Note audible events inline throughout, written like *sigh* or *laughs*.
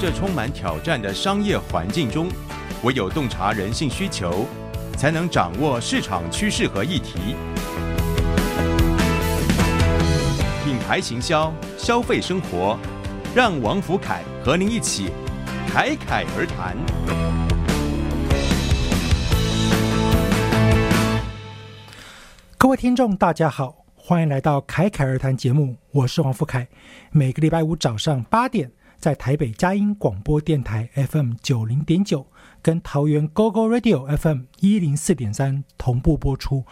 这充满挑战的商业环境中，唯有洞察人性需求，才能掌握市场趋势和议题。品牌行销，消费生活，让王福凯和您一起侃侃而谈。各位听众，大家好，欢迎来到侃侃而谈节目，我是王福凯。每个礼拜五早上八点。在台北佳音广播电台 FM 九零点九，跟桃园 GO GO Radio FM 一零四点三同步播出。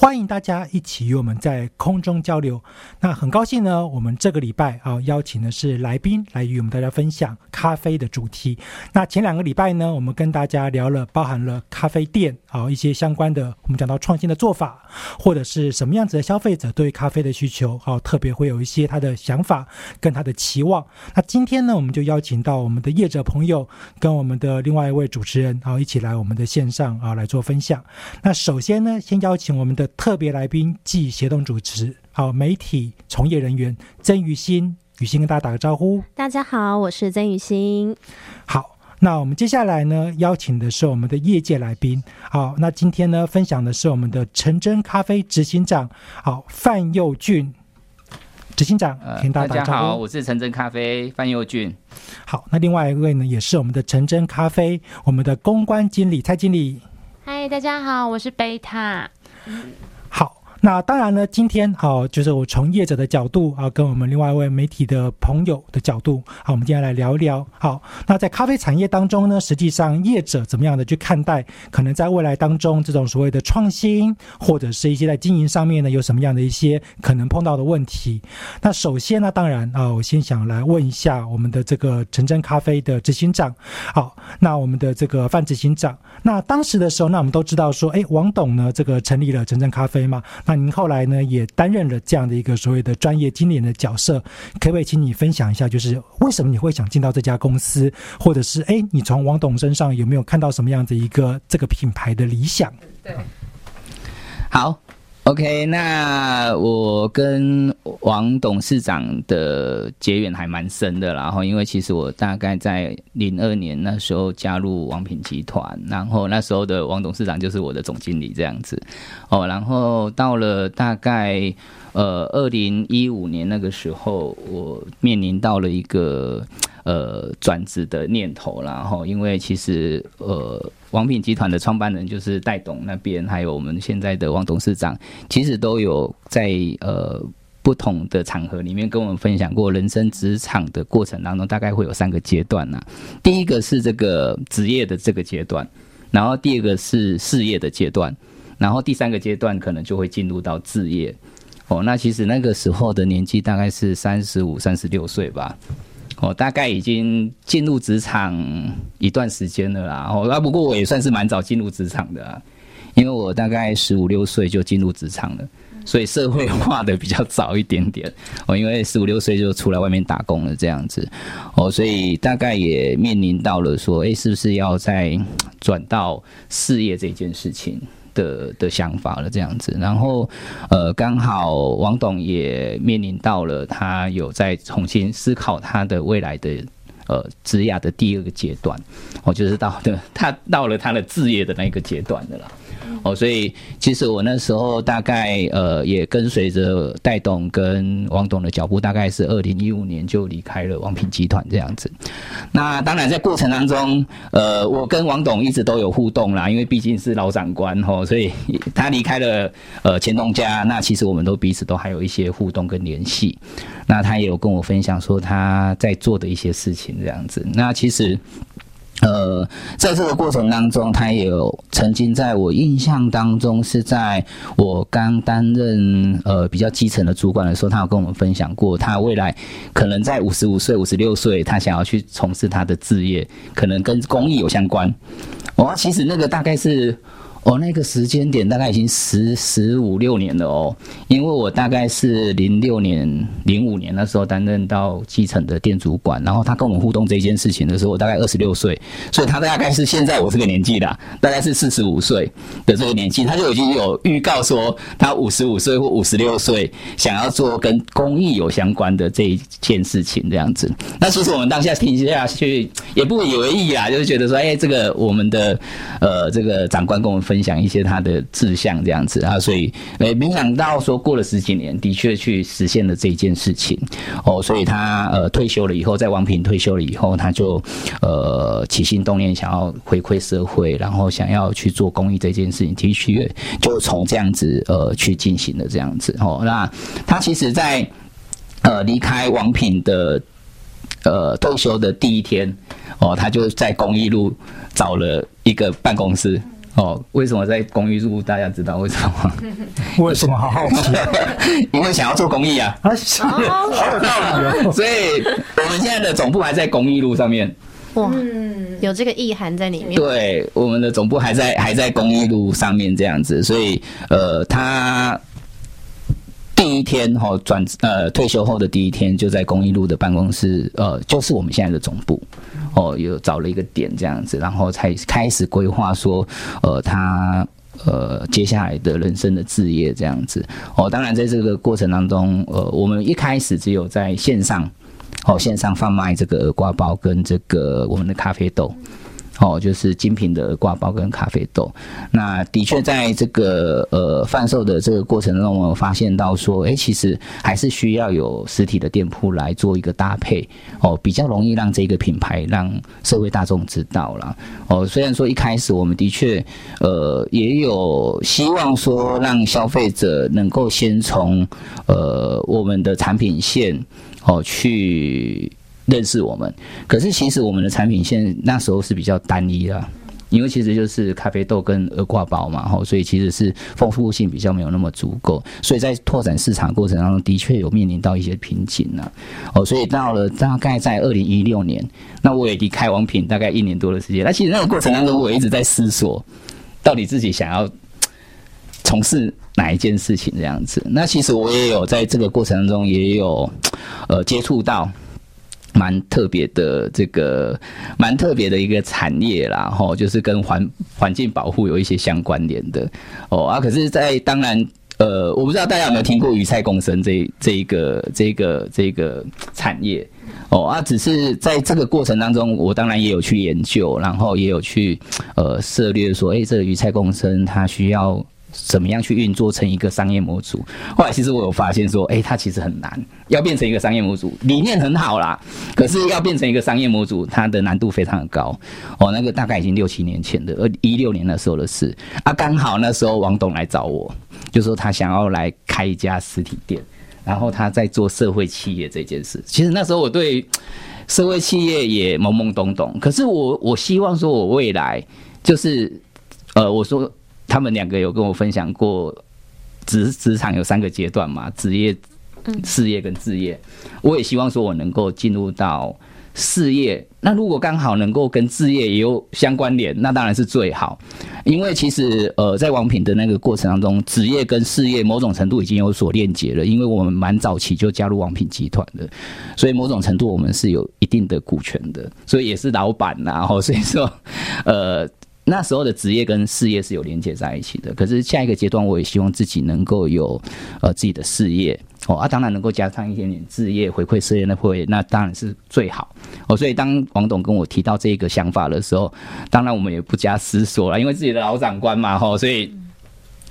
欢迎大家一起与我们在空中交流。那很高兴呢，我们这个礼拜啊邀请的是来宾来与我们大家分享咖啡的主题。那前两个礼拜呢，我们跟大家聊了包含了咖啡店啊一些相关的，我们讲到创新的做法，或者是什么样子的消费者对咖啡的需求啊，特别会有一些他的想法跟他的期望。那今天呢，我们就邀请到我们的业者朋友跟我们的另外一位主持人啊一起来我们的线上啊来做分享。那首先呢，先邀请我们的。特别来宾暨协同主持，好，媒体从业人员曾雨欣，雨欣跟大家打个招呼。大家好，我是曾雨欣。好，那我们接下来呢，邀请的是我们的业界来宾。好，那今天呢，分享的是我们的陈真咖啡执行长，好，范佑俊执行长，跟大家好，我是陈真咖啡范佑俊。好，那另外一位呢，也是我们的陈真咖啡我们的公关经理蔡经理。嗨，大家好，我是贝塔。好。那当然呢，今天好，就是我从业者的角度啊，跟我们另外一位媒体的朋友的角度，好，我们今天来聊一聊。好，那在咖啡产业当中呢，实际上业者怎么样的去看待，可能在未来当中这种所谓的创新，或者是一些在经营上面呢，有什么样的一些可能碰到的问题？那首先呢，当然啊，我先想来问一下我们的这个陈真咖啡的执行长，好，那我们的这个范执行长，那当时的时候，那我们都知道说，哎，王董呢，这个成立了陈真咖啡嘛。那您后来呢，也担任了这样的一个所谓的专业经理人的角色，可不可以请你分享一下，就是为什么你会想进到这家公司，或者是哎，你从王董身上有没有看到什么样的一个这个品牌的理想？对，好。OK，那我跟王董事长的结缘还蛮深的，然后因为其实我大概在零二年那时候加入王品集团，然后那时候的王董事长就是我的总经理这样子，哦，然后到了大概呃二零一五年那个时候，我面临到了一个。呃，转职的念头，然后因为其实呃，王品集团的创办人就是戴董那边，还有我们现在的王董事长，其实都有在呃不同的场合里面跟我们分享过，人生职场的过程当中，大概会有三个阶段呐。第一个是这个职业的这个阶段，然后第二个是事业的阶段，然后第三个阶段可能就会进入到置业。哦，那其实那个时候的年纪大概是三十五、三十六岁吧。我大概已经进入职场一段时间了啦，哦，那不过我也算是蛮早进入职场的，因为我大概十五六岁就进入职场了，所以社会化的比较早一点点。哦，因为十五六岁就出来外面打工了这样子，哦，所以大概也面临到了说，哎，是不是要再转到事业这件事情？的的想法了，这样子，然后，呃，刚好王董也面临到了，他有在重新思考他的未来的呃职业的第二个阶段，我就是到的他到了他的置业的那个阶段的了。哦，所以其实我那时候大概呃也跟随着戴董跟王董的脚步，大概是二零一五年就离开了王品集团这样子。那当然在过程当中，呃，我跟王董一直都有互动啦，因为毕竟是老长官吼，所以他离开了呃钱东家，那其实我们都彼此都还有一些互动跟联系。那他也有跟我分享说他在做的一些事情这样子。那其实。呃，在这个过程当中，他也有曾经在我印象当中，是在我刚担任呃比较基层的主管的时候，他有跟我们分享过，他未来可能在五十五岁、五十六岁，他想要去从事他的置业，可能跟公益有相关。哦，其实那个大概是。哦，那个时间点大概已经十十五六年了哦，因为我大概是零六年、零五年那时候担任到基层的店主管，然后他跟我们互动这件事情的时候，我大概二十六岁，所以他大概是现在我这个年纪的，大概是四十五岁的这个年纪，他就已经有预告说他五十五岁或五十六岁想要做跟公益有相关的这一件事情这样子。那其实我们当下听下去也不以为意啊，就是觉得说，哎，这个我们的呃这个长官跟我们分。分享一些他的志向这样子啊，所以诶，没想到说过了十几年，的确去实现了这一件事情哦，所以他呃退休了以后，在王平退休了以后，他就呃起心动念想要回馈社会，然后想要去做公益这件事情，的确就从这样子呃去进行了这样子哦。那他其实，在呃离开王品的呃退休的第一天哦，他就在公益路找了一个办公室。哦，为什么在公益路？大家知道为什么吗？*laughs* 为什么？好好奇。因为想要做公益啊。啊，是，好有道理。所以我们现在的总部还在公益路上面。哇，有这个意涵在里面。对，我们的总部还在还在公益路上面这样子，所以呃，他第一天哈转呃退休后的第一天就在公益路的办公室，呃，就是我们现在的总部。哦，有找了一个点这样子，然后才开始规划说，呃，他呃接下来的人生的置业这样子。哦，当然在这个过程当中，呃，我们一开始只有在线上，哦，线上贩卖这个耳挂包跟这个我们的咖啡豆。哦，就是精品的挂包跟咖啡豆，那的确在这个呃贩售的这个过程中，我发现到说，哎，其实还是需要有实体的店铺来做一个搭配，哦，比较容易让这个品牌让社会大众知道了。哦，虽然说一开始我们的确呃也有希望说让消费者能够先从呃我们的产品线哦去。认识我们，可是其实我们的产品线那时候是比较单一的，因为其实就是咖啡豆跟鹅挂包嘛，吼，所以其实是丰富性比较没有那么足够，所以在拓展市场过程当中的确有面临到一些瓶颈呢，哦，所以到了大概在二零一六年，那我也离开王品大概一年多的时间，那其实那个过程当中我一直在思索，到底自己想要从事哪一件事情这样子，那其实我也有在这个过程当中也有呃接触到。蛮特别的，这个蛮特别的一个产业啦，吼，就是跟环环境保护有一些相关联的哦啊。可是，在当然，呃，我不知道大家有没有听过鱼菜共生这这一个这个这个产业哦啊。只是在这个过程当中，我当然也有去研究，然后也有去呃涉猎说，哎，这个鱼菜共生它需要。怎么样去运作成一个商业模组？后来其实我有发现说，哎，它其实很难，要变成一个商业模组，理念很好啦，可是要变成一个商业模组，它的难度非常的高。哦，那个大概已经六七年前的，二一六年那时候的事啊，刚好那时候王董来找我，就说他想要来开一家实体店，然后他在做社会企业这件事。其实那时候我对社会企业也懵懵懂懂，可是我我希望说我未来就是，呃，我说。他们两个有跟我分享过，职职场有三个阶段嘛，职业、事业跟置业。我也希望说我能够进入到事业，那如果刚好能够跟置业也有相关联，那当然是最好。因为其实呃，在王品的那个过程当中，职业跟事业某种程度已经有所链接了，因为我们蛮早期就加入王品集团的，所以某种程度我们是有一定的股权的，所以也是老板呐。然后所以说，呃。那时候的职业跟事业是有连接在一起的，可是下一个阶段，我也希望自己能够有呃自己的事业哦，啊，当然能够加上一点点置业回馈事业，那会那当然是最好哦。所以当王董跟我提到这个想法的时候，当然我们也不加思索了，因为自己的老长官嘛，吼，所以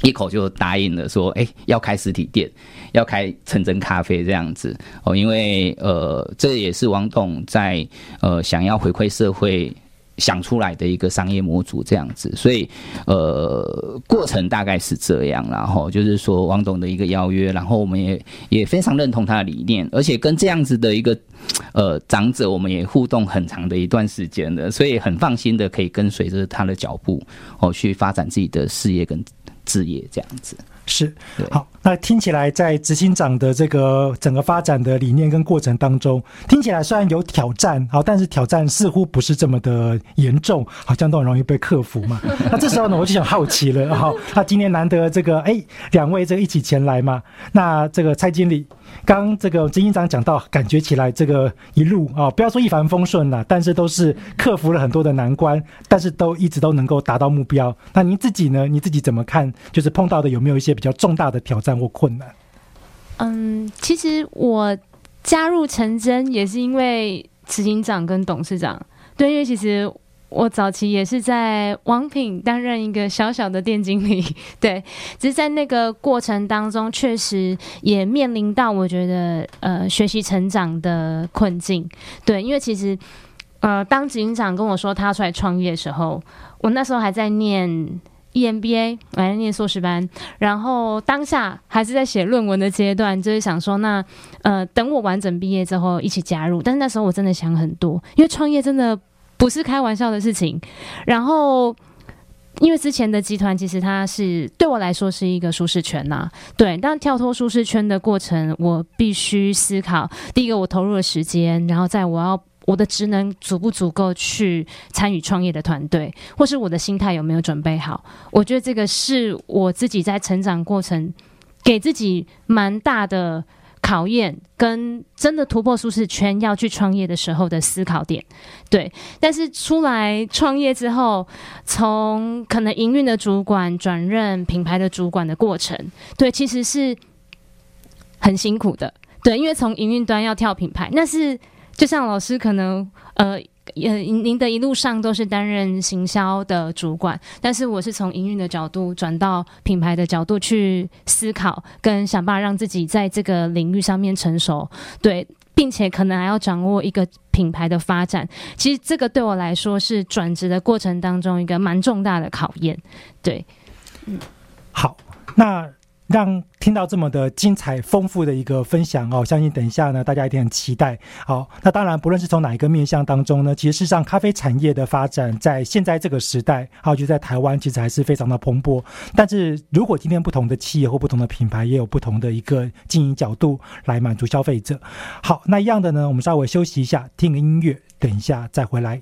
一口就答应了，说，哎，要开实体店，要开纯真咖啡这样子哦，因为呃，这也是王董在呃想要回馈社会。想出来的一个商业模组这样子，所以呃，过程大概是这样，然后就是说王董的一个邀约，然后我们也也非常认同他的理念，而且跟这样子的一个呃长者，我们也互动很长的一段时间的，所以很放心的可以跟随着他的脚步哦去发展自己的事业跟事业这样子。是，好，那听起来在执行长的这个整个发展的理念跟过程当中，听起来虽然有挑战，好，但是挑战似乎不是这么的严重，好像都很容易被克服嘛。*laughs* 那这时候呢，我就想好奇了，哈，那今天难得这个，哎，两位这个一起前来嘛，那这个蔡经理。刚这个执行长讲到，感觉起来这个一路啊，不要说一帆风顺了，但是都是克服了很多的难关，但是都一直都能够达到目标。那您自己呢？你自己怎么看？就是碰到的有没有一些比较重大的挑战或困难？嗯，其实我加入陈真也是因为执行长跟董事长，对，因为其实。我早期也是在王品担任一个小小的店经理，*laughs* 对，只是在那个过程当中，确实也面临到我觉得呃学习成长的困境，对，因为其实呃当执行长跟我说他出来创业的时候，我那时候还在念 EMBA，我还在念硕士班，然后当下还是在写论文的阶段，就是想说那呃等我完整毕业之后一起加入，但是那时候我真的想很多，因为创业真的。不是开玩笑的事情，然后因为之前的集团其实它是对我来说是一个舒适圈呐，对，但跳脱舒适圈的过程，我必须思考，第一个我投入了时间，然后在我要我的职能足不足够去参与创业的团队，或是我的心态有没有准备好，我觉得这个是我自己在成长过程给自己蛮大的。考验跟真的突破舒适圈要去创业的时候的思考点，对。但是出来创业之后，从可能营运的主管转任品牌的主管的过程，对，其实是很辛苦的，对。因为从营运端要跳品牌，那是就像老师可能呃。呃，您的一路上都是担任行销的主管，但是我是从营运的角度转到品牌的角度去思考，跟想办法让自己在这个领域上面成熟，对，并且可能还要掌握一个品牌的发展。其实这个对我来说是转职的过程当中一个蛮重大的考验，对，嗯，好，那。让听到这么的精彩丰富的一个分享哦，相信等一下呢，大家一定很期待。好，那当然，不论是从哪一个面向当中呢，其实事实上，咖啡产业的发展在现在这个时代，还有就在台湾，其实还是非常的蓬勃。但是如果今天不同的企业或不同的品牌，也有不同的一个经营角度来满足消费者。好，那一样的呢，我们稍微休息一下，听个音乐，等一下再回来。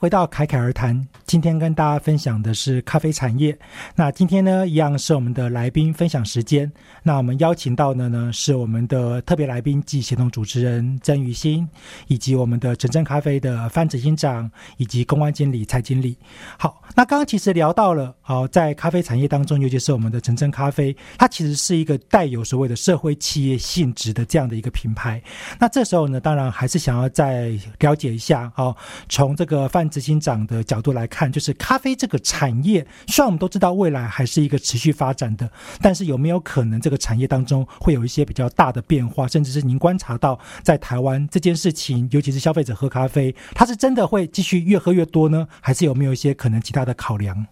回到侃侃而谈。今天跟大家分享的是咖啡产业。那今天呢，一样是我们的来宾分享时间。那我们邀请到的呢，是我们的特别来宾暨协同主持人曾雨欣，以及我们的城镇咖啡的范执行长以及公关经理蔡经理。好，那刚刚其实聊到了，好，在咖啡产业当中，尤其是我们的城镇咖啡，它其实是一个带有所谓的社会企业性质的这样的一个品牌。那这时候呢，当然还是想要再了解一下，哦，从这个范执行长的角度来看，看就是咖啡这个产业，虽然我们都知道未来还是一个持续发展的，但是有没有可能这个产业当中会有一些比较大的变化，甚至是您观察到在台湾这件事情，尤其是消费者喝咖啡，它是真的会继续越喝越多呢，还是有没有一些可能其他的考量？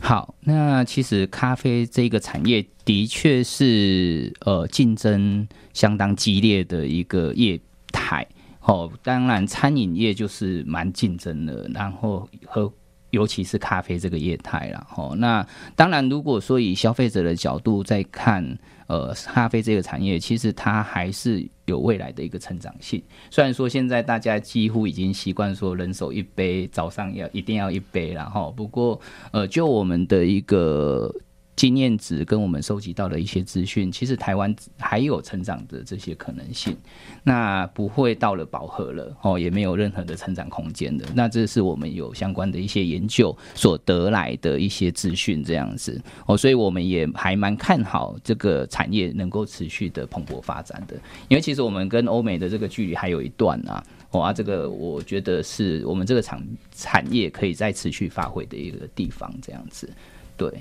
好，那其实咖啡这个产业的确是呃竞争相当激烈的一个业态。哦，当然餐饮业就是蛮竞争的，然后和尤其是咖啡这个业态了。哦，那当然如果说以消费者的角度在看。呃，咖啡这个产业其实它还是有未来的一个成长性。虽然说现在大家几乎已经习惯说人手一杯，早上要一定要一杯，然后不过呃，就我们的一个。经验值跟我们收集到的一些资讯，其实台湾还有成长的这些可能性，那不会到了饱和了哦，也没有任何的成长空间的。那这是我们有相关的一些研究所得来的一些资讯，这样子哦，所以我们也还蛮看好这个产业能够持续的蓬勃发展的。因为其实我们跟欧美的这个距离还有一段啊，哦，这个我觉得是我们这个产产业可以再持续发挥的一个地方，这样子，对。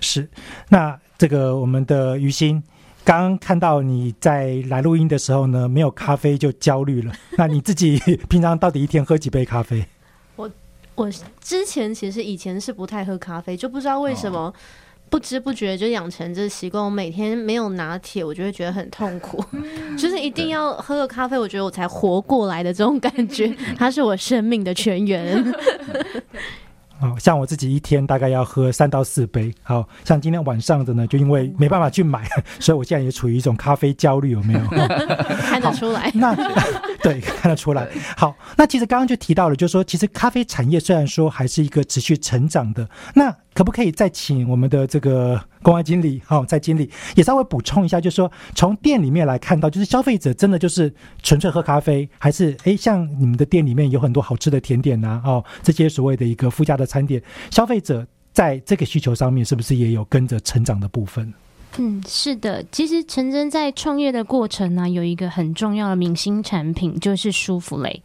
是，那这个我们的于心，刚刚看到你在来录音的时候呢，没有咖啡就焦虑了。那你自己 *laughs* 平常到底一天喝几杯咖啡？我我之前其实以前是不太喝咖啡，就不知道为什么不知不觉就养成这习惯。我每天没有拿铁，我就会觉得很痛苦，*laughs* 就是一定要喝个咖啡，我觉得我才活过来的这种感觉，*laughs* 它是我生命的泉源。哦，像我自己一天大概要喝三到四杯。好像今天晚上的呢，就因为没办法去买，*laughs* 所以我现在也处于一种咖啡焦虑，有没有？*laughs* 看得出来。那对，看得出来。好，那其实刚刚就提到了，就是说，其实咖啡产业虽然说还是一个持续成长的，那。可不可以再请我们的这个公安经理，好，在经理也稍微补充一下，就是说从店里面来看到，就是消费者真的就是纯粹喝咖啡，还是诶像你们的店里面有很多好吃的甜点呐，哦，这些所谓的一个附加的餐点，消费者在这个需求上面是不是也有跟着成长的部分？嗯，是的，其实陈真在创业的过程呢，有一个很重要的明星产品，就是舒芙蕾。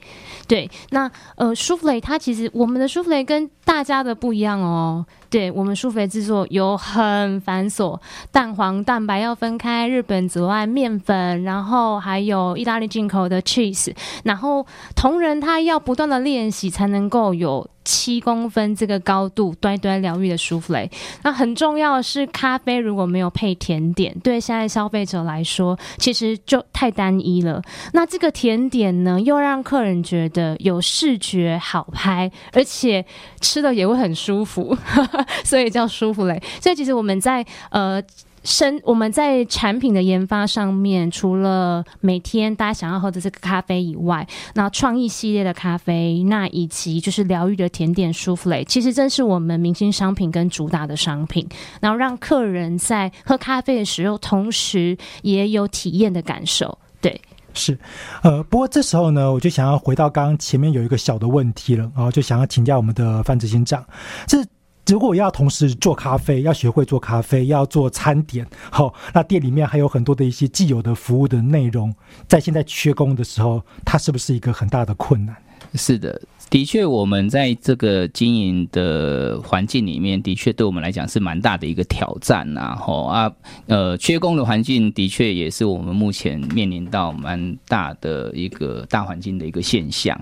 对，那呃，舒芙蕾它其实我们的舒芙蕾跟大家的不一样哦。对我们舒芙蕾制作有很繁琐，蛋黄、蛋白要分开，日本紫外面粉，然后还有意大利进口的 cheese，然后同仁他要不断的练习才能够有。七公分这个高度，端端疗愈的舒芙蕾。那很重要的是，咖啡如果没有配甜点，对现在消费者来说，其实就太单一了。那这个甜点呢，又让客人觉得有视觉好拍，而且吃的也会很舒服，*laughs* 所以叫舒芙蕾。所以其实我们在呃。生我们在产品的研发上面，除了每天大家想要喝的这个咖啡以外，那创意系列的咖啡，那以及就是疗愈的甜点舒芙蕾，其实正是我们明星商品跟主打的商品，然后让客人在喝咖啡的时候，同时也有体验的感受。对，是，呃，不过这时候呢，我就想要回到刚刚前面有一个小的问题了，然后就想要请教我们的范执行长，这。如果要同时做咖啡，要学会做咖啡，要做餐点，好，那店里面还有很多的一些既有的服务的内容，在现在缺工的时候，它是不是一个很大的困难？是的，的确，我们在这个经营的环境里面，的确对我们来讲是蛮大的一个挑战呐。吼啊，呃，缺工的环境的确也是我们目前面临到蛮大的一个大环境的一个现象。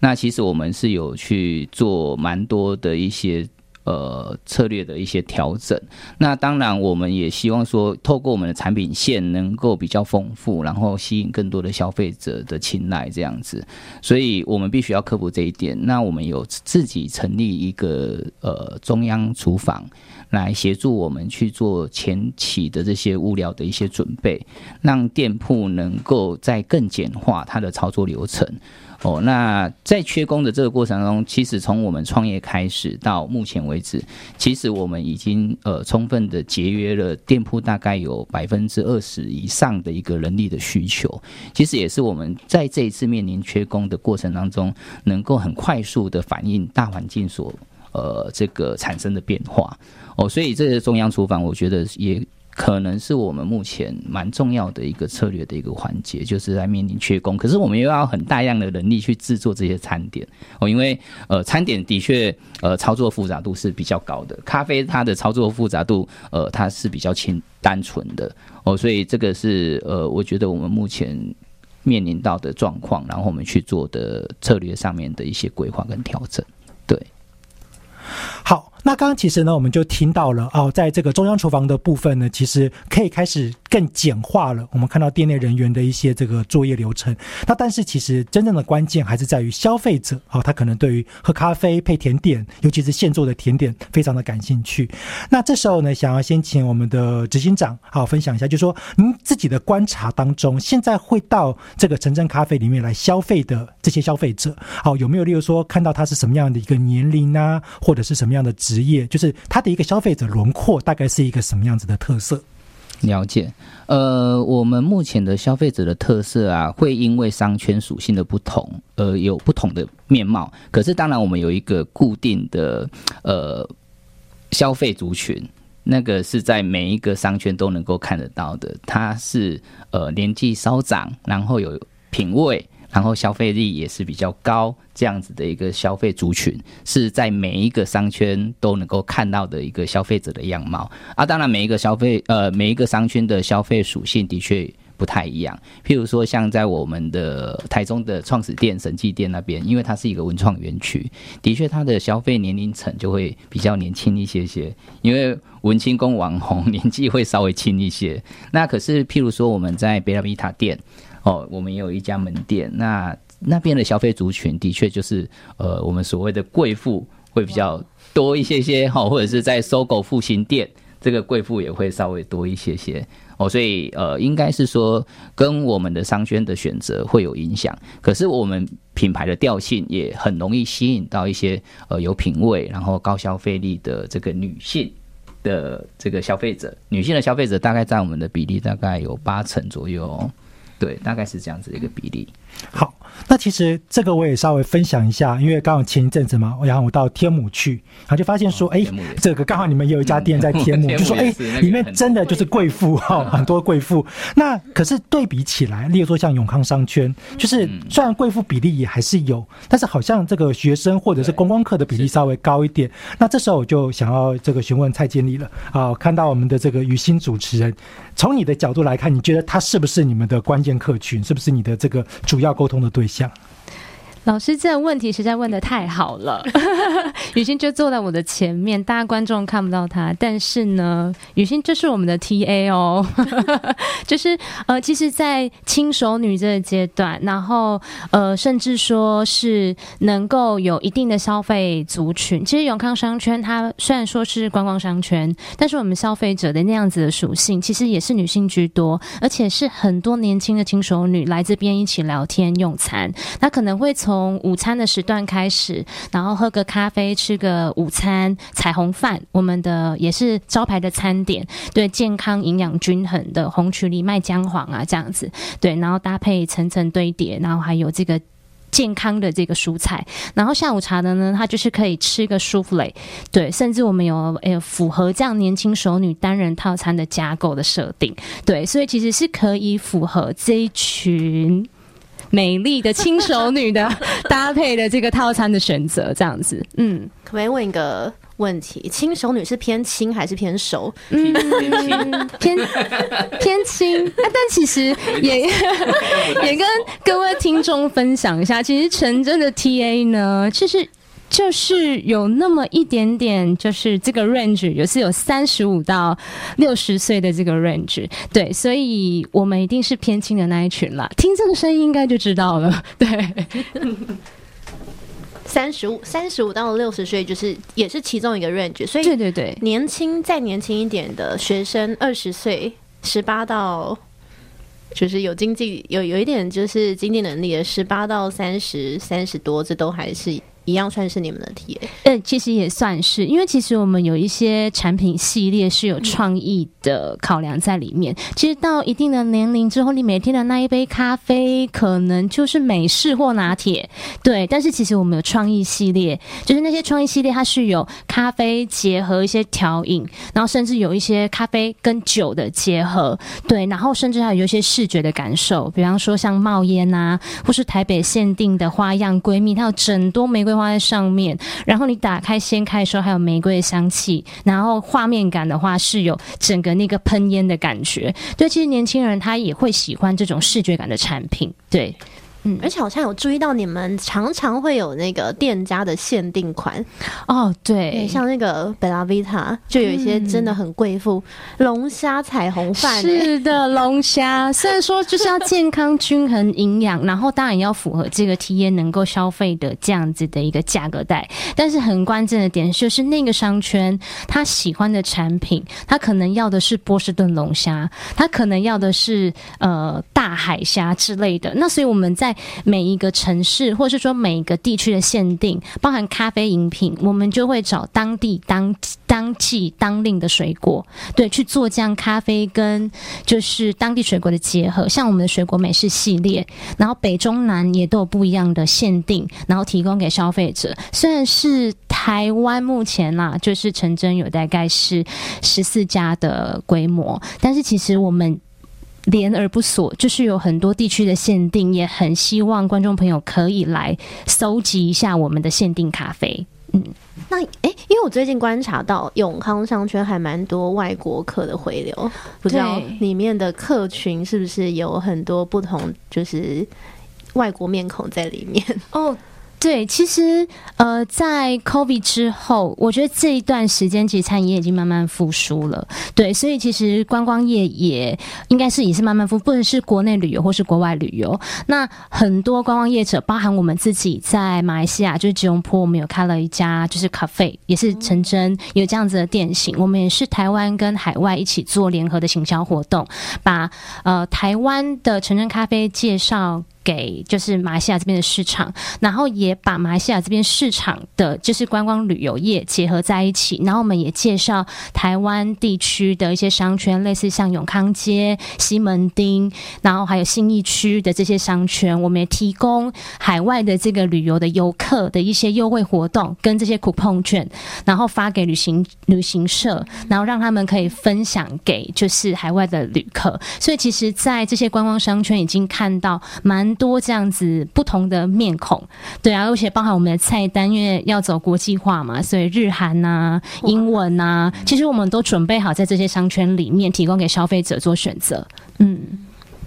那其实我们是有去做蛮多的一些。呃策略的一些调整。那当然，我们也希望说，透过我们的产品线能够比较丰富，然后吸引更多的消费者的青睐，这样子。所以我们必须要克服这一点。那我们有自己成立一个呃中央厨房，来协助我们去做前期的这些物料的一些准备，让店铺能够在更简化它的操作流程。哦，那在缺工的这个过程当中，其实从我们创业开始到目前为止，其实我们已经呃充分的节约了店铺大概有百分之二十以上的一个人力的需求。其实也是我们在这一次面临缺工的过程当中，能够很快速的反映大环境所呃这个产生的变化。哦，所以这个中央厨房，我觉得也。可能是我们目前蛮重要的一个策略的一个环节，就是在面临缺工，可是我们又要很大量的人力去制作这些餐点哦，因为呃餐点的确呃操作复杂度是比较高的，咖啡它的操作复杂度呃它是比较轻单纯的哦，所以这个是呃我觉得我们目前面临到的状况，然后我们去做的策略上面的一些规划跟调整，对。好。那刚刚其实呢，我们就听到了哦，在这个中央厨房的部分呢，其实可以开始更简化了。我们看到店内人员的一些这个作业流程。那但是其实真正的关键还是在于消费者哦，他可能对于喝咖啡配甜点，尤其是现做的甜点，非常的感兴趣。*laughs* 那这时候呢，想要先请我们的执行长好分享一下，就说您自己的观察当中，现在会到这个城镇咖啡里面来消费的这些消费者，好有没有例如说看到他是什么样的一个年龄啊，或者是什么样的？职业就是他的一个消费者轮廓，大概是一个什么样子的特色？了解，呃，我们目前的消费者的特色啊，会因为商圈属性的不同，而有不同的面貌。可是，当然我们有一个固定的呃消费族群，那个是在每一个商圈都能够看得到的。它是呃年纪稍长，然后有品味。然后消费力也是比较高，这样子的一个消费族群，是在每一个商圈都能够看到的一个消费者的样貌啊。当然，每一个消费呃每一个商圈的消费属性的确不太一样。譬如说，像在我们的台中的创始店神迹店那边，因为它是一个文创园区，的确它的消费年龄层就会比较年轻一些些。因为文青宫网红年纪会稍微轻一些。那可是譬如说我们在贝拉米塔店。哦，我们也有一家门店，那那边的消费族群的确就是呃，我们所谓的贵妇会比较多一些些哈，或者是在搜狗复兴店，这个贵妇也会稍微多一些些。哦，所以呃，应该是说跟我们的商圈的选择会有影响，可是我们品牌的调性也很容易吸引到一些呃有品味然后高消费力的这个女性的这个消费者，女性的消费者大概占我们的比例大概有八成左右。对，大概是这样子的一个比例。好，那其实这个我也稍微分享一下，因为刚好前一阵子嘛，然后我到天母去，然后就发现说，哎，这个刚好你们也有一家店在天母，就说，哎，里面真的就是贵妇 *laughs* 哈，很多贵妇。那可是对比起来，例如说像永康商圈，就是虽然贵妇比例也还是有，但是好像这个学生或者是观光客的比例稍微高一点。那这时候我就想要这个询问蔡经理了啊，看到我们的这个雨欣主持人，从你的角度来看，你觉得他是不是你们的关键客群？是不是你的这个主要沟通的对对象。老师，这个问题实在问的太好了。*laughs* 雨欣就坐在我的前面，大家观众看不到他，但是呢，雨欣就是我们的 T A 哦，*laughs* 就是呃，其实，在轻熟女这个阶段，然后呃，甚至说是能够有一定的消费族群。其实永康商圈它虽然说是观光商圈，但是我们消费者的那样子的属性，其实也是女性居多，而且是很多年轻的轻熟女来这边一起聊天用餐，那可能会从从午餐的时段开始，然后喝个咖啡，吃个午餐，彩虹饭，我们的也是招牌的餐点，对，健康营养均衡的红曲藜麦姜黄啊，这样子，对，然后搭配层层堆叠，然后还有这个健康的这个蔬菜，然后下午茶的呢，它就是可以吃个舒芙蕾，对，甚至我们有诶符合这样年轻熟女单人套餐的加购的设定，对，所以其实是可以符合这一群。美丽的轻熟女的 *laughs* 搭配的这个套餐的选择，这样子，嗯，可不可以问一个问题？轻熟女是偏轻还是偏熟？嗯，偏偏轻。但其实也也跟各位听众分享一下，其实陈真的 TA 呢，其实就是有那么一点点，就是这个 range 也是有三十五到六十岁的这个 range，对，所以我们一定是偏轻的那一群啦。听这个声音应该就知道了，对。三十五、三十五到六十岁，就是也是其中一个 range，所以对对对，年轻再年轻一点的学生，二十岁，十八到就是有经济有有一点就是经济能力的，十八到三十三十多，这都还是。一样算是你们的 TA，呃，其实也算是，因为其实我们有一些产品系列是有创意的考量在里面。其实到一定的年龄之后，你每天的那一杯咖啡可能就是美式或拿铁，对。但是其实我们有创意系列，就是那些创意系列它是有咖啡结合一些调饮，然后甚至有一些咖啡跟酒的结合，对。然后甚至还有一些视觉的感受，比方说像冒烟啊，或是台北限定的花样闺蜜，它有整多玫瑰。花在上面，然后你打开掀开的时候还有玫瑰的香气，然后画面感的话是有整个那个喷烟的感觉。对，其实年轻人他也会喜欢这种视觉感的产品。对。嗯，而且好像有注意到你们常常会有那个店家的限定款。哦，对，像那个贝拉维塔就有一些真的很贵妇龙虾彩虹饭，是的，龙虾。虽然说就是要健康、均衡、营养，然后当然要符合这个体验能够消费的这样子的一个价格带，但是很关键的点就是那个商圈他喜欢的产品，他可能要的是波士顿龙虾，他可能要的是呃大海虾之类的，那所以我们在每一个城市，或是说每一个地区的限定，包含咖啡饮品，我们就会找当地当当季当令的水果，对，去做这样咖啡跟就是当地水果的结合。像我们的水果美式系列，然后北中南也都有不一样的限定，然后提供给消费者。虽然是台湾目前啦，就是成真有大概是十四家的规模，但是其实我们。连而不锁，就是有很多地区的限定，也很希望观众朋友可以来搜集一下我们的限定咖啡。嗯，那哎，因为我最近观察到永康商圈还蛮多外国客的回流，不知道里面的客群是不是有很多不同，就是外国面孔在里面哦。对，其实呃，在 COVID 之后，我觉得这一段时间其实餐饮业已经慢慢复苏了。对，所以其实观光业也应该是也是慢慢复，不论是国内旅游或是国外旅游。那很多观光业者，包含我们自己在马来西亚，就是吉隆坡，我们有开了一家就是咖啡，也是成真有这样子的店型。我们也是台湾跟海外一起做联合的行销活动，把呃台湾的成真咖啡介绍。给就是马来西亚这边的市场，然后也把马来西亚这边市场的就是观光旅游业结合在一起，然后我们也介绍台湾地区的一些商圈，类似像永康街、西门町，然后还有信义区的这些商圈，我们也提供海外的这个旅游的游客的一些优惠活动跟这些 coupon 券，然后发给旅行旅行社，然后让他们可以分享给就是海外的旅客。所以其实，在这些观光商圈已经看到蛮。多这样子不同的面孔，对啊，而且包含我们的菜单，因为要走国际化嘛，所以日韩呐、英文呐，其实我们都准备好在这些商圈里面提供给消费者做选择。嗯，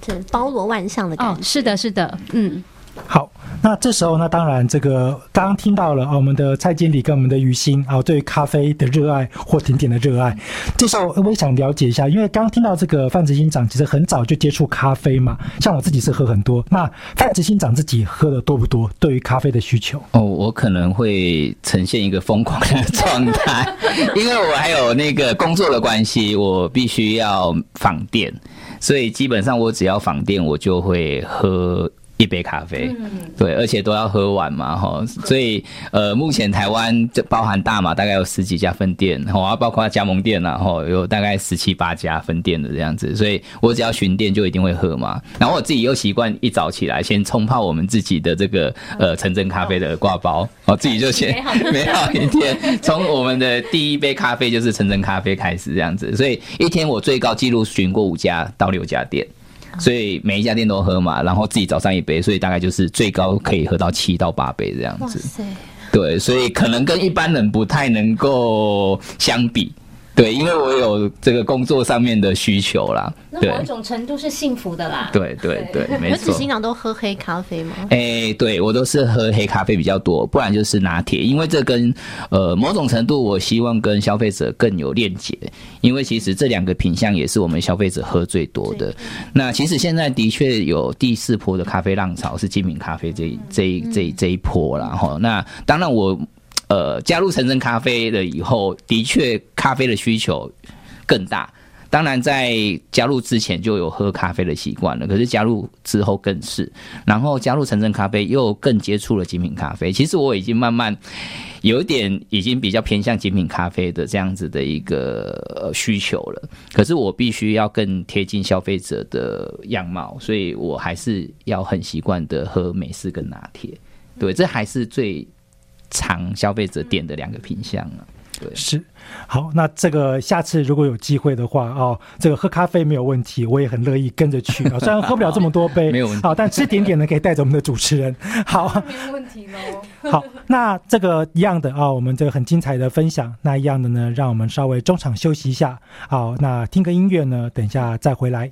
这包罗万象的感觉。是的，是的，嗯。好，那这时候呢，当然这个刚刚听到了我们的蔡经理跟我们的于心啊，对咖啡的热爱或甜点的热爱。这时候我也想了解一下，因为刚刚听到这个范执行长其实很早就接触咖啡嘛，像我自己是喝很多。那范执行长自己喝的多不多？对于咖啡的需求？哦，我可能会呈现一个疯狂的状态，因为我还有那个工作的关系，我必须要访店，所以基本上我只要访店，我就会喝。一杯咖啡，对，而且都要喝完嘛，哈，所以呃，目前台湾就包含大马，大概有十几家分店，然后包括加盟店然后有大概十七八家分店的这样子，所以我只要巡店就一定会喝嘛。然后我自己又习惯一早起来先冲泡我们自己的这个呃纯真咖啡的挂包，我自己就先 *laughs* *laughs* 美好一天，*laughs* 从我们的第一杯咖啡就是纯真咖啡开始这样子，所以一天我最高纪录巡过五家到六家店。所以每一家店都喝嘛，然后自己早上一杯，所以大概就是最高可以喝到七到八杯这样子。对，所以可能跟一般人不太能够相比。对，因为我有这个工作上面的需求啦。那某一种程度是幸福的啦。对对对，没错有执。行长都喝黑咖啡吗？哎、对我都是喝黑咖啡比较多，不然就是拿铁，因为这跟呃某种程度，我希望跟消费者更有链接，因为其实这两个品相也是我们消费者喝最多的。那其实现在的确有第四波的咖啡浪潮是精品咖啡这一这一这一这一波啦。哈。那当然我呃加入橙真咖啡了以后，的确咖啡的需求更大。当然，在加入之前就有喝咖啡的习惯了，可是加入之后更是。然后加入橙真咖啡，又更接触了精品咖啡。其实我已经慢慢有一点已经比较偏向精品咖啡的这样子的一个需求了。可是我必须要更贴近消费者的样貌，所以我还是要很习惯的喝美式跟拿铁。对，这还是最常消费者点的两个品相啊。对是，好，那这个下次如果有机会的话，哦，这个喝咖啡没有问题，我也很乐意跟着去啊。*laughs* 虽然喝不了这么多杯，没有问题好，但吃点点呢，可以带着我们的主持人。好，没有问题喽。好，那这个一样的啊，我们这个很精彩的分享，那一样的呢，让我们稍微中场休息一下。好，那听个音乐呢，等一下再回来。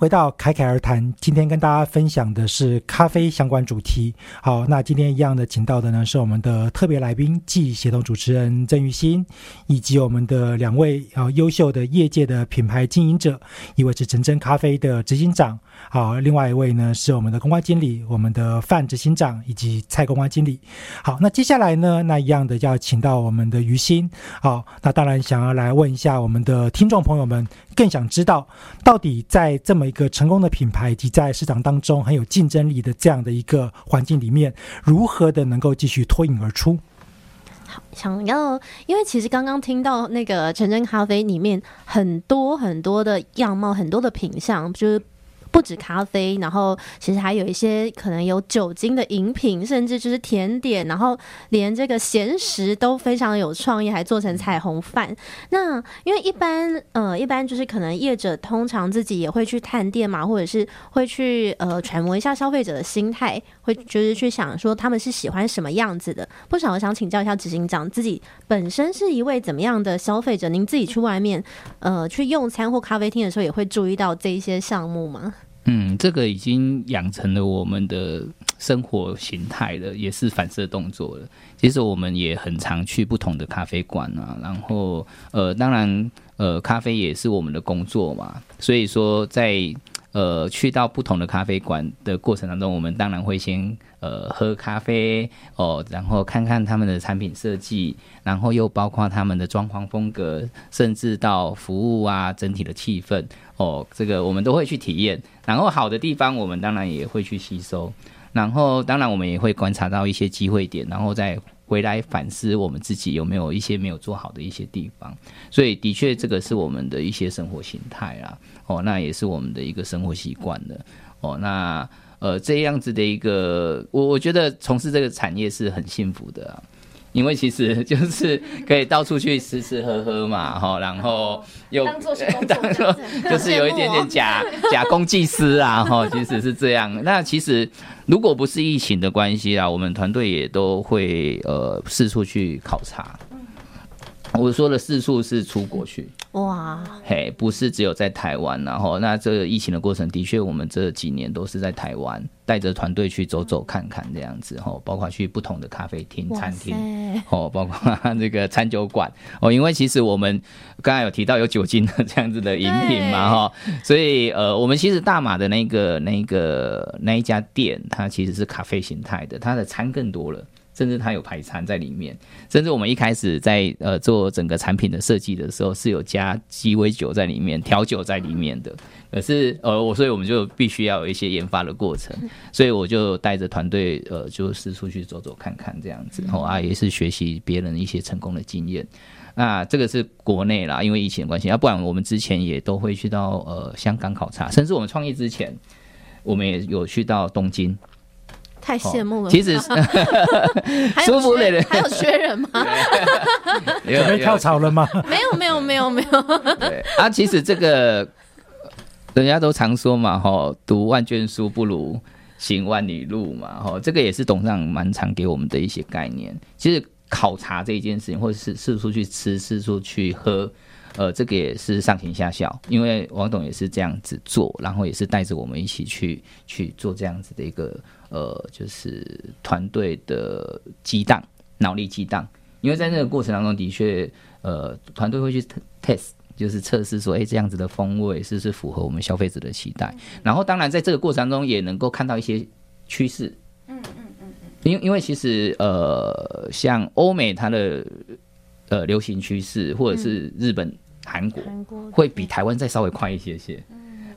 回到侃侃而谈。今天跟大家分享的是咖啡相关主题。好，那今天一样的请到的呢是我们的特别来宾，暨协同主持人郑玉欣，以及我们的两位啊优秀的业界的品牌经营者，一位是陈真咖啡的执行长，好，另外一位呢是我们的公关经理，我们的范执行长以及蔡公关经理。好，那接下来呢，那一样的要请到我们的于欣。好，那当然想要来问一下我们的听众朋友们，更想知道，到底在这么一个成功的品牌以及在市场当中很有竞争力的这样的一个环境里面，如何的能够继续脱颖而出？想要，因为其实刚刚听到那个纯真咖啡里面很多很多的样貌，很多的品相，就是。不止咖啡，然后其实还有一些可能有酒精的饮品，甚至就是甜点，然后连这个咸食都非常有创意，还做成彩虹饭。那因为一般呃，一般就是可能业者通常自己也会去探店嘛，或者是会去呃揣摩一下消费者的心态，会就是去想说他们是喜欢什么样子的。不少想请教一下执行长，自己本身是一位怎么样的消费者？您自己去外面呃去用餐或咖啡厅的时候，也会注意到这一些项目吗？嗯，这个已经养成了我们的生活形态了，也是反射动作了。其实我们也很常去不同的咖啡馆啊，然后呃，当然呃，咖啡也是我们的工作嘛，所以说在。呃，去到不同的咖啡馆的过程当中，我们当然会先呃喝咖啡哦，然后看看他们的产品设计，然后又包括他们的装潢风格，甚至到服务啊，整体的气氛哦，这个我们都会去体验。然后好的地方，我们当然也会去吸收。然后当然我们也会观察到一些机会点，然后再回来反思我们自己有没有一些没有做好的一些地方。所以的确，这个是我们的一些生活形态啊。哦，那也是我们的一个生活习惯的。哦，那呃，这样子的一个，我我觉得从事这个产业是很幸福的，因为其实就是可以到处去吃吃喝喝嘛，*laughs* 哈，然后又当做是工作，*laughs* *laughs* 就是有一点点假假公济私啊，哈，其实是这样。那其实如果不是疫情的关系啊，我们团队也都会呃四处去考察。我说的四处是出国去。哇，嘿，不是只有在台湾，然后那这个疫情的过程，的确我们这几年都是在台湾带着团队去走走看看这样子，吼，包括去不同的咖啡厅、餐厅，哦，包括这个餐酒馆，哦，因为其实我们刚才有提到有酒精的这样子的饮品嘛，*laughs* 哈，所以呃，我们其实大马的那个那个那一家店，它其实是咖啡形态的，它的餐更多了。甚至它有排餐在里面，甚至我们一开始在呃做整个产品的设计的时候，是有加鸡尾酒在里面、调酒在里面的。可是呃我，所以我们就必须要有一些研发的过程，所以我就带着团队呃，就四处去走走看看这样子，哦啊，也是学习别人一些成功的经验。那这个是国内啦，因为疫情的关系，要不然我们之前也都会去到呃香港考察，甚至我们创业之前，我们也有去到东京。太羡慕了。其实，*laughs* *laughs* 舒服的人还有缺人吗？*laughs* 准备跳槽了吗？没有，没有，没有，没有。对啊，其实这个人家都常说嘛，哈，读万卷书不如行万里路嘛，哈，这个也是董事长蛮常给我们的一些概念。其实考察这一件事情，或者是四处去吃，四处去喝。呃，这个也是上行下效，因为王董也是这样子做，然后也是带着我们一起去去做这样子的一个呃，就是团队的激荡、脑力激荡。因为在那个过程当中，的确，呃，团队会去 test，就是测试说，哎，这样子的风味是不是符合我们消费者的期待？然后，当然在这个过程当中，也能够看到一些趋势。嗯嗯嗯嗯。因因为其实呃，像欧美它的。呃，流行趋势或者是日本、韩国会比台湾再稍微快一些些，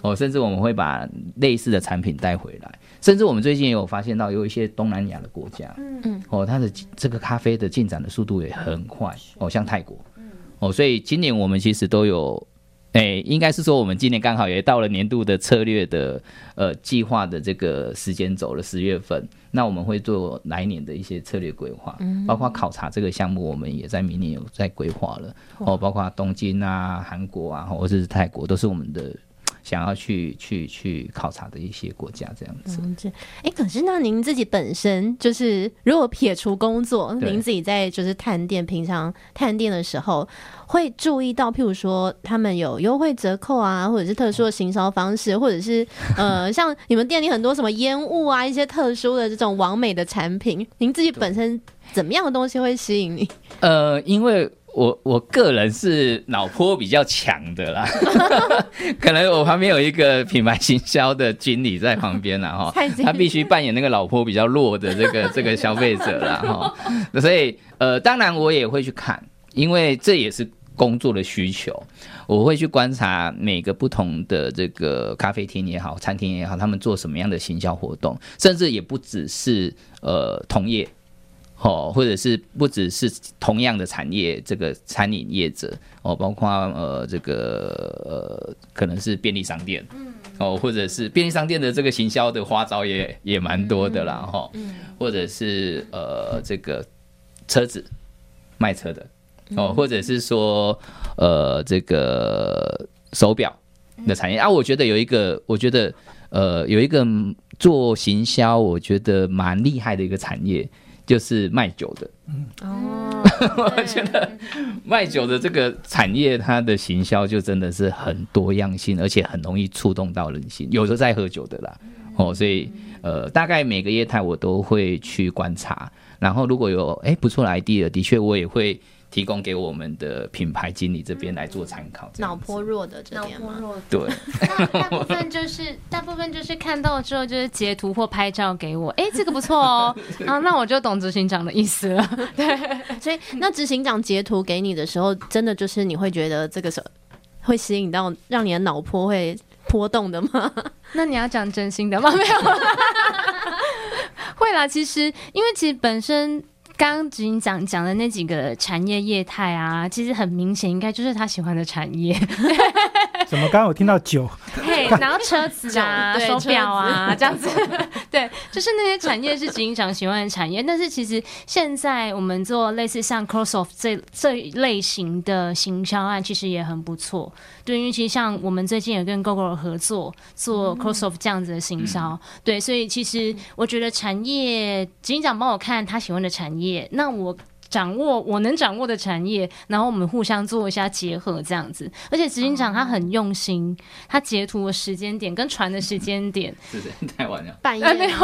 哦，甚至我们会把类似的产品带回来，甚至我们最近也有发现到有一些东南亚的国家，嗯。嗯。哦，它的这个咖啡的进展的速度也很快，哦，像泰国，哦，所以今年我们其实都有。哎，应该是说我们今年刚好也到了年度的策略的呃计划的这个时间走了十月份，那我们会做来年的一些策略规划，包括考察这个项目，我们也在明年有在规划了哦，包括东京啊、韩国啊，或者是泰国，都是我们的。想要去去去考察的一些国家，这样子。哎，可是那您自己本身就是，如果撇除工作，您自己在就是探店，平常探店的时候，会注意到，譬如说他们有优惠折扣啊，或者是特殊的行销方式，或者是 *laughs* 呃，像你们店里很多什么烟雾啊，一些特殊的这种完美的产品，您自己本身怎么样的东西会吸引你？呃，因为。我我个人是脑波比较强的啦，*laughs* 可能我旁边有一个品牌行销的经理在旁边啦哈，他必须扮演那个脑波比较弱的这个这个消费者啦哈，所以呃，当然我也会去看，因为这也是工作的需求，我会去观察每个不同的这个咖啡厅也好、餐厅也好，他们做什么样的行销活动，甚至也不只是呃同业。哦，或者是不只是同样的产业，这个餐饮业者哦，包括呃这个呃可能是便利商店，嗯，哦，或者是便利商店的这个行销的花招也也蛮多的啦，哈，嗯，或者是呃这个车子卖车的哦，或者是说呃这个手表的产业。啊，我觉得有一个，我觉得呃有一个做行销，我觉得蛮厉害的一个产业。就是卖酒的，哦，*laughs* 我觉得卖酒的这个产业，它的行销就真的是很多样性，而且很容易触动到人心。有的在喝酒的啦，哦，所以呃，大概每个业态我都会去观察，然后如果有哎不错的 idea，的确我也会。提供给我们的品牌经理这边来做参考。脑波弱的这边吗？对，大部分就是 *laughs* 大部分就是看到之后就是截图或拍照给我，哎，这个不错哦，*laughs* 啊，那我就懂执行长的意思了。*laughs* 对，所以那执行长截图给你的时候，真的就是你会觉得这个是会吸引到让你的脑波会波动的吗？那你要讲真心的吗？没有，会啦。其实因为其实本身。刚刚执行长讲的那几个产业业态啊，其实很明显，应该就是他喜欢的产业。*laughs* 怎么？刚刚我听到酒，嘿，*laughs* 然后车子啊、手表啊 *laughs* 这样子，对，就是那些产业是执行长喜欢的产业。但是其实现在我们做类似像 Crossoff 这这类型的行销案，其实也很不错。对，因为其实像我们最近也跟 Google 合作做 Crossoff 这样子的行销，对，所以其实我觉得产业执行长帮我看他喜欢的产业，那我。掌握我能掌握的产业，然后我们互相做一下结合，这样子。而且执行长他很用心，他截图的时间点跟传的时间点，是的，太晚了，半夜没有，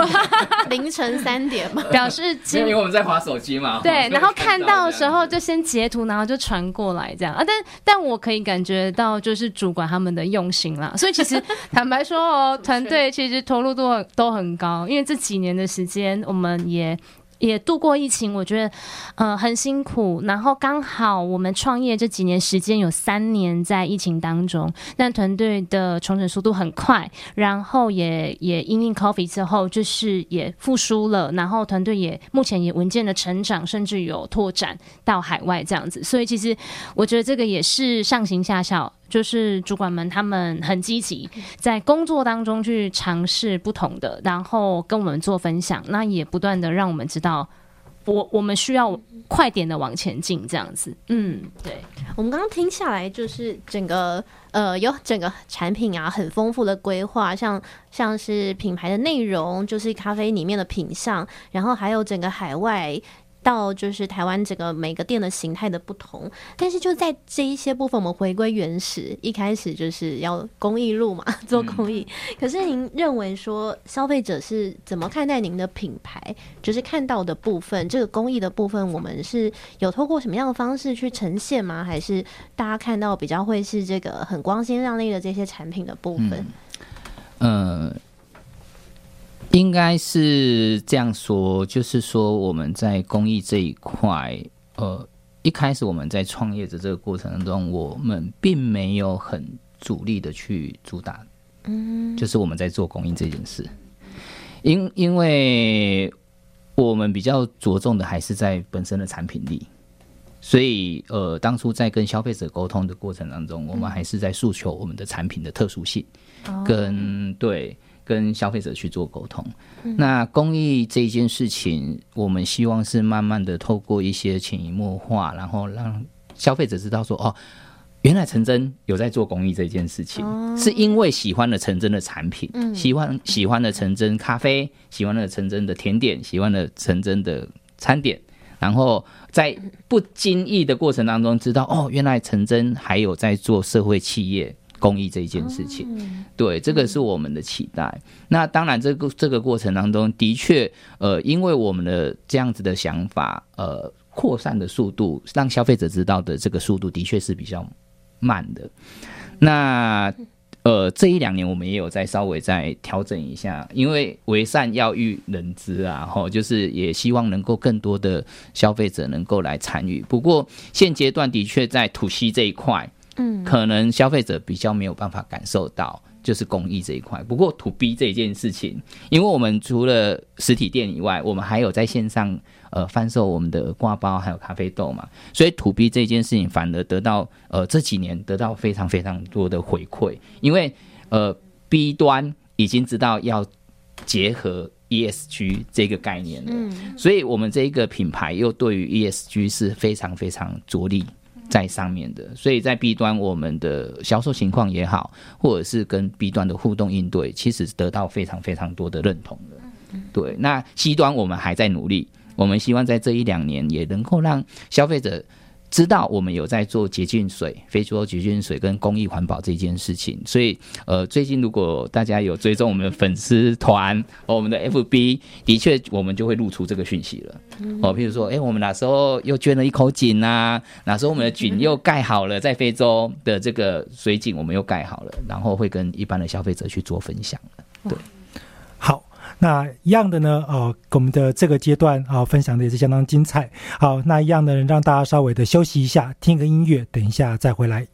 凌晨三点嘛，*laughs* 表示因为我们在划手机嘛。对，然后看到的时候就先截图，然后就传过来这样啊。但但我可以感觉到，就是主管他们的用心啦。所以其实坦白说哦，*laughs* 团队其实投入度都很高，因为这几年的时间，我们也。也度过疫情，我觉得，呃，很辛苦。然后刚好我们创业这几年时间有三年在疫情当中，但团队的重整速度很快，然后也也因应 coffee 之后，就是也复苏了。然后团队也目前也稳健的成长，甚至有拓展到海外这样子。所以其实我觉得这个也是上行下效。就是主管们他们很积极，在工作当中去尝试不同的，然后跟我们做分享，那也不断的让我们知道，我我们需要快点的往前进，这样子。嗯，对。我们刚刚听下来，就是整个呃，有整个产品啊，很丰富的规划，像像是品牌的内容，就是咖啡里面的品相，然后还有整个海外。到就是台湾整个每个店的形态的不同，但是就在这一些部分，我们回归原始，一开始就是要公益路嘛，*laughs* 做公益。可是您认为说消费者是怎么看待您的品牌？就是看到的部分，这个公益的部分，我们是有透过什么样的方式去呈现吗？还是大家看到比较会是这个很光鲜亮丽的这些产品的部分？嗯。应该是这样说，就是说我们在公益这一块，呃，一开始我们在创业的这个过程当中，我们并没有很主力的去主打，嗯，就是我们在做公益这件事，因因为我们比较着重的还是在本身的产品力，所以呃，当初在跟消费者沟通的过程当中，我们还是在诉求我们的产品的特殊性，跟对。跟消费者去做沟通，那公益这一件事情，我们希望是慢慢的透过一些潜移默化，然后让消费者知道说，哦，原来陈真有在做公益这件事情，是因为喜欢了陈真的产品，喜欢喜欢了陈真咖啡，喜欢了陈真的甜点，喜欢了陈真的餐点，然后在不经意的过程当中，知道哦，原来陈真还有在做社会企业。公益这一件事情，对这个是我们的期待。那当然，这个这个过程当中的确，呃，因为我们的这样子的想法，呃，扩散的速度，让消费者知道的这个速度的确是比较慢的。那呃，这一两年我们也有在稍微再调整一下，因为为善要育人知啊，吼，就是也希望能够更多的消费者能够来参与。不过现阶段的确在土西这一块，嗯，可能消费者比较没有办法感受到，就是公益这一块。不过土 B 这一件事情，因为我们除了实体店以外，我们还有在线上呃贩售我们的挂包还有咖啡豆嘛，所以土 B 这件事情反而得到呃这几年得到非常非常多的回馈，因为呃 B 端已经知道要结合 ESG 这个概念了，嗯。所以我们这一个品牌又对于 ESG 是非常非常着力在上面的，所以在 B 端我们的销售情况也好，或者是跟 B 端的互动应对，其实得到非常非常多的认同的。对，那 C 端我们还在努力，我们希望在这一两年也能够让消费者。知道我们有在做洁净水、非洲洁净水跟公益环保这件事情，所以呃，最近如果大家有追踪我们的粉丝团、*laughs* 哦我们的 FB，的确我们就会露出这个讯息了。哦，譬如说，哎、我们哪时候又捐了一口井啊？哪时候我们的井又盖好了，在非洲的这个水井我们又盖好了，然后会跟一般的消费者去做分享的。那一样的呢，呃，我们的这个阶段啊、分享的也是相当精彩。好，那一样的让大家稍微的休息一下，听个音乐，等一下再回来。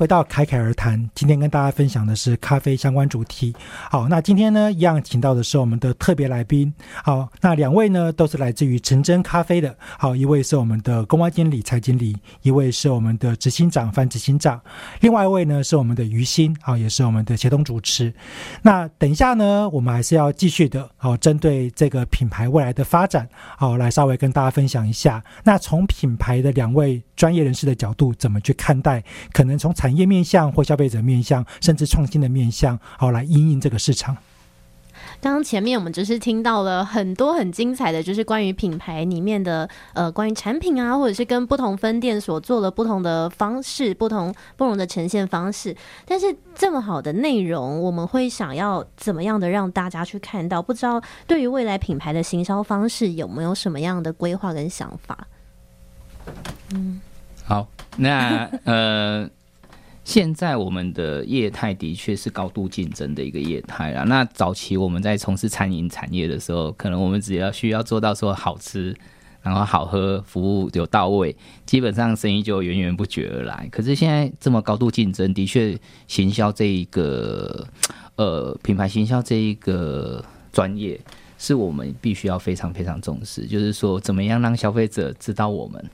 回到凯凯而谈。今天跟大家分享的是咖啡相关主题。好，那今天呢，一样请到的是我们的特别来宾。好，那两位呢都是来自于陈真咖啡的。好，一位是我们的公关经理蔡经理，一位是我们的执行长范执行长，另外一位呢是我们的于心，好，也是我们的协同主持。那等一下呢，我们还是要继续的，好，针对这个品牌未来的发展，好，来稍微跟大家分享一下。那从品牌的两位专业人士的角度，怎么去看待可能从产业面向或消费者面向，甚至创新的面向，好来应应这个市场。刚刚前面我们只是听到了很多很精彩的，就是关于品牌里面的呃，关于产品啊，或者是跟不同分店所做的不同的方式，不同不同的呈现方式。但是这么好的内容，我们会想要怎么样的让大家去看到？不知道对于未来品牌的行销方式有没有什么样的规划跟想法？嗯，好，那呃。现在我们的业态的确是高度竞争的一个业态啊。那早期我们在从事餐饮产业的时候，可能我们只要需要做到说好吃，然后好喝，服务有到位，基本上生意就源源不绝而来。可是现在这么高度竞争，的确行销这一个呃品牌行销这一个专业，是我们必须要非常非常重视。就是说，怎么样让消费者知道我们，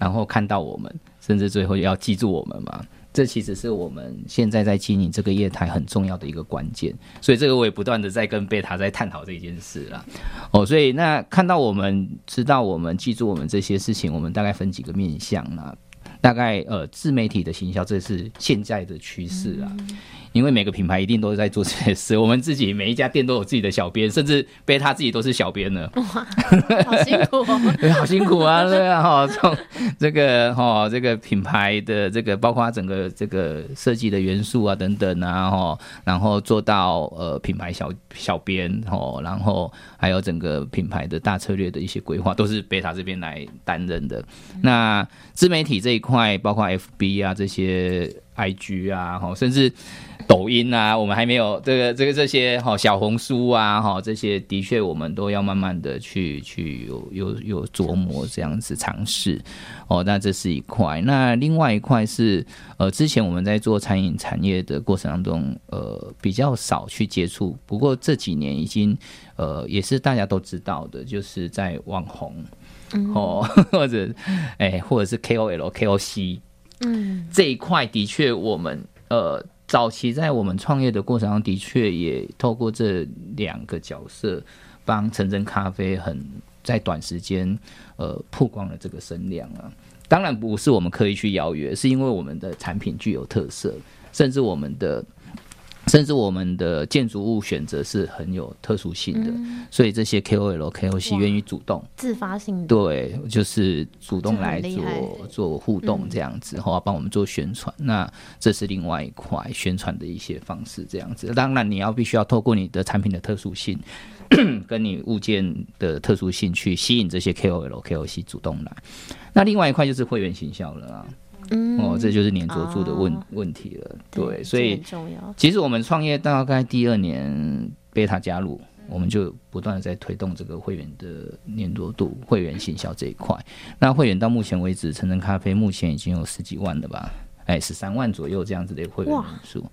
然后看到我们，甚至最后要记住我们嘛？这其实是我们现在在经营这个业态很重要的一个关键，所以这个我也不断的在跟贝塔在探讨这件事啦。哦，所以那看到我们知道我们记住我们这些事情，我们大概分几个面向啦。大概呃自媒体的行销，这是现在的趋势啊。因为每个品牌一定都在做这些事，我们自己每一家店都有自己的小编，甚至被他自己都是小编呢。哇，好辛苦哦！对，*laughs* 好辛苦啊！对啊，*laughs* 哈，从这个哈这个品牌的这个，包括整个这个设计的元素啊等等啊，哈，然后做到呃品牌小小编，哈，然后还有整个品牌的大策略的一些规划，都是贝塔这边来担任的。那自媒体这一块，包括 FB 啊这些。I G 啊，哈，甚至抖音啊，我们还没有这个这个这些哈小红书啊，哈，这些的确我们都要慢慢的去去有有有琢磨这样子尝试哦。那这是一块，那另外一块是呃，之前我们在做餐饮产业的过程当中，呃，比较少去接触，不过这几年已经呃，也是大家都知道的，就是在网红哦，*laughs* 或者哎，或者是 K O L K O C。嗯，这一块的确，我们呃早期在我们创业的过程中，的确也透过这两个角色，帮陈真咖啡很在短时间呃曝光了这个声量啊。当然不是我们刻意去邀约，是因为我们的产品具有特色，甚至我们的。甚至我们的建筑物选择是很有特殊性的，所以这些 KOL、KOC 愿意主动自发性的，对，就是主动来做做互动这样子，然后帮我们做宣传。那这是另外一块宣传的一些方式，这样子。当然，你要必须要透过你的产品的特殊性，*clears throat* 跟你物件的特殊性去吸引这些 KOL、KOC 主动来。那另外一块就是会员行销了啊。哦，这就是黏着住的问问题了。对，所以其实我们创业大概第二年，贝塔加入，我们就不断的在推动这个会员的黏着度、会员行销这一块。那会员到目前为止，晨晨咖啡目前已经有十几万了吧？哎，十三万左右这样子的会员人数。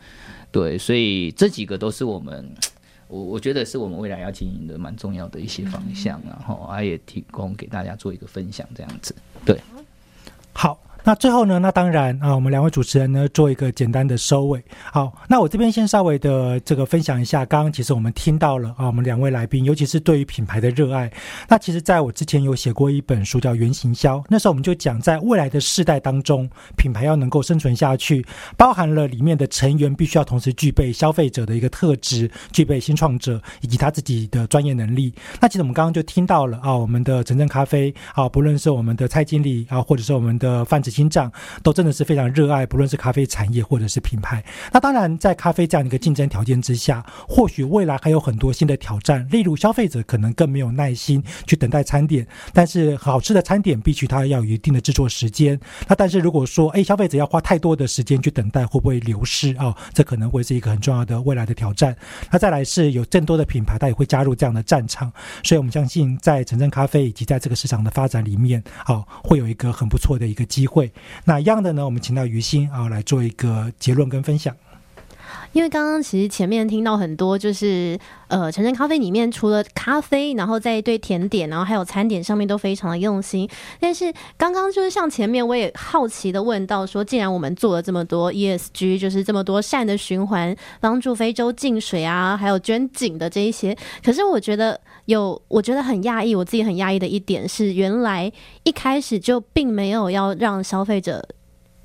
对，所以这几个都是我们，我我觉得是我们未来要经营的蛮重要的一些方向，然后啊也提供给大家做一个分享，这样子。对，好。那最后呢？那当然啊，我们两位主持人呢做一个简单的收尾。好，那我这边先稍微的这个分享一下。刚刚其实我们听到了啊，我们两位来宾，尤其是对于品牌的热爱。那其实在我之前有写过一本书叫《原型销》，那时候我们就讲，在未来的世代当中，品牌要能够生存下去，包含了里面的成员必须要同时具备消费者的一个特质，具备新创者以及他自己的专业能力。那其实我们刚刚就听到了啊，我们的城镇咖啡啊，不论是我们的蔡经理啊，或者是我们的范子。心脏都真的是非常热爱，不论是咖啡产业或者是品牌。那当然，在咖啡这样一个竞争条件之下，或许未来还有很多新的挑战。例如，消费者可能更没有耐心去等待餐点，但是好吃的餐点必须它要有一定的制作时间。那但是如果说，哎，消费者要花太多的时间去等待，会不会流失啊？这可能会是一个很重要的未来的挑战。那再来是有更多的品牌，它也会加入这样的战场。所以我们相信，在城镇咖啡以及在这个市场的发展里面，啊，会有一个很不错的一个机会。那一样的呢，我们请到于心啊来做一个结论跟分享。因为刚刚其实前面听到很多，就是呃，晨晨咖啡里面除了咖啡，然后在对甜点，然后还有餐点上面都非常的用心。但是刚刚就是像前面我也好奇的问到说，既然我们做了这么多 ESG，就是这么多善的循环，帮助非洲净水啊，还有捐井的这一些，可是我觉得有我觉得很讶异，我自己很讶异的一点是，原来一开始就并没有要让消费者。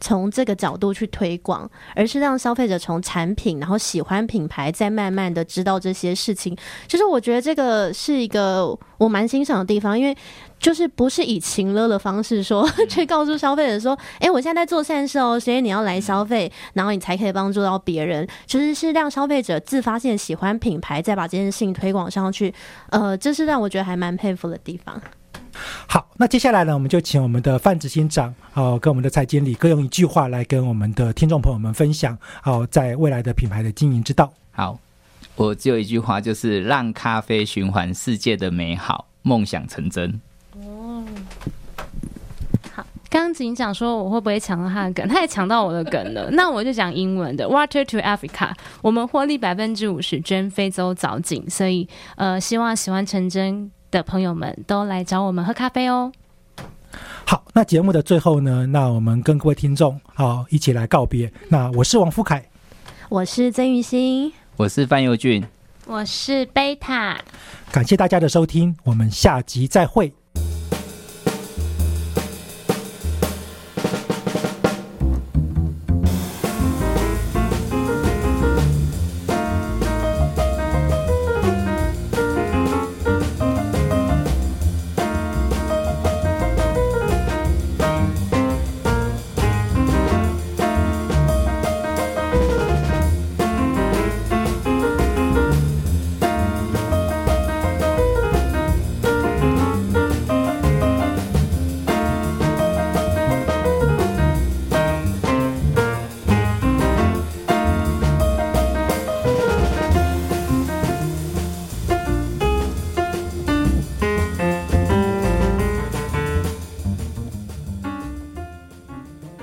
从这个角度去推广，而是让消费者从产品，然后喜欢品牌，再慢慢的知道这些事情。其实我觉得这个是一个我蛮欣赏的地方，因为就是不是以情勒的方式说 *laughs* 去告诉消费者说，哎，我现在在做善事哦，所以你要来消费，然后你才可以帮助到别人。其实是让消费者自发性喜欢品牌，再把这件事情推广上去。呃，这是让我觉得还蛮佩服的地方。好，那接下来呢，我们就请我们的范执行长哦，跟我们的蔡经理各用一句话来跟我们的听众朋友们分享哦，在未来的品牌的经营之道。好，我只有一句话，就是让咖啡循环世界的美好，梦想成真。哦，好，刚刚警长说我会不会抢到他的梗，他也抢到我的梗了。*laughs* 那我就讲英文的，Water to Africa，我们获利百分之五十捐非洲藻井，所以呃，希望喜欢陈真。的朋友们都来找我们喝咖啡哦。好，那节目的最后呢，那我们跟各位听众好一起来告别。那我是王富凯，我是曾玉欣，我是范佑俊，我是贝塔。感谢大家的收听，我们下集再会。